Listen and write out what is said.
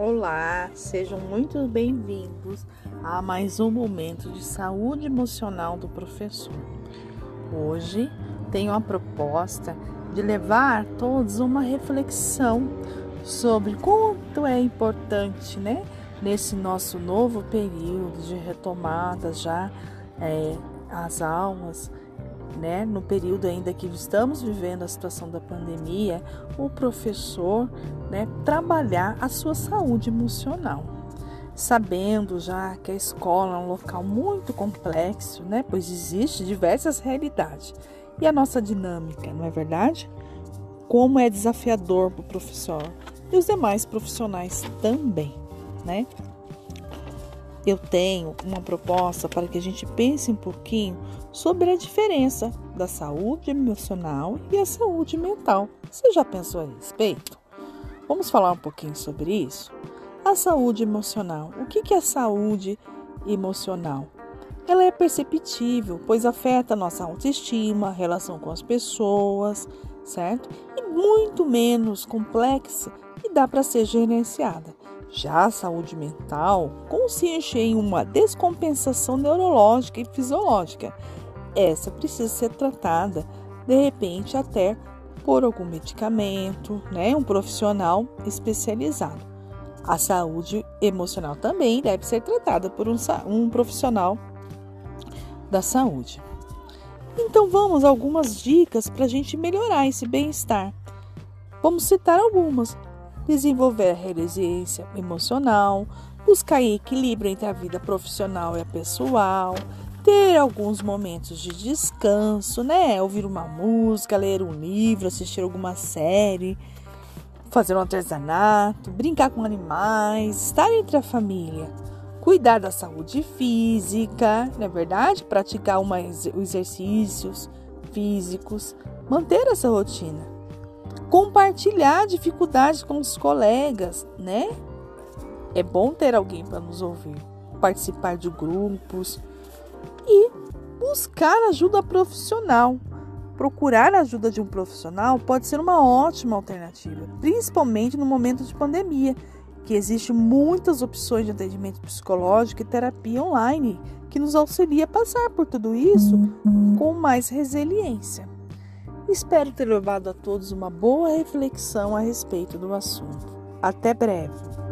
Olá, sejam muito bem-vindos a mais um momento de saúde emocional do professor. Hoje tenho a proposta de levar todos uma reflexão sobre quanto é importante, né, nesse nosso novo período de retomada já é, as aulas né, no período ainda que estamos vivendo a situação da pandemia, o professor né, trabalhar a sua saúde emocional. Sabendo já que a escola é um local muito complexo, né, pois existe diversas realidades. E a nossa dinâmica, não é verdade? Como é desafiador para o professor e os demais profissionais também, né? Eu tenho uma proposta para que a gente pense um pouquinho sobre a diferença da saúde emocional e a saúde mental. Você já pensou a respeito? Vamos falar um pouquinho sobre isso? A saúde emocional. O que é saúde emocional? Ela é perceptível, pois afeta nossa autoestima, relação com as pessoas, certo? E muito menos complexa e dá para ser gerenciada. Já a saúde mental consiste em uma descompensação neurológica e fisiológica. Essa precisa ser tratada, de repente, até por algum medicamento, né? um profissional especializado. A saúde emocional também deve ser tratada por um, um profissional da saúde. Então vamos a algumas dicas para a gente melhorar esse bem-estar. Vamos citar algumas desenvolver a resiliência emocional, buscar equilíbrio entre a vida profissional e a pessoal, ter alguns momentos de descanso, né? Ouvir uma música, ler um livro, assistir alguma série, fazer um artesanato, brincar com animais, estar entre a família, cuidar da saúde física, não é verdade? Praticar uma, exercícios físicos, manter essa rotina compartilhar dificuldades com os colegas, né? É bom ter alguém para nos ouvir, participar de grupos e buscar ajuda profissional. Procurar a ajuda de um profissional pode ser uma ótima alternativa, principalmente no momento de pandemia, que existem muitas opções de atendimento psicológico e terapia online que nos auxilia a passar por tudo isso com mais resiliência. Espero ter levado a todos uma boa reflexão a respeito do assunto. Até breve!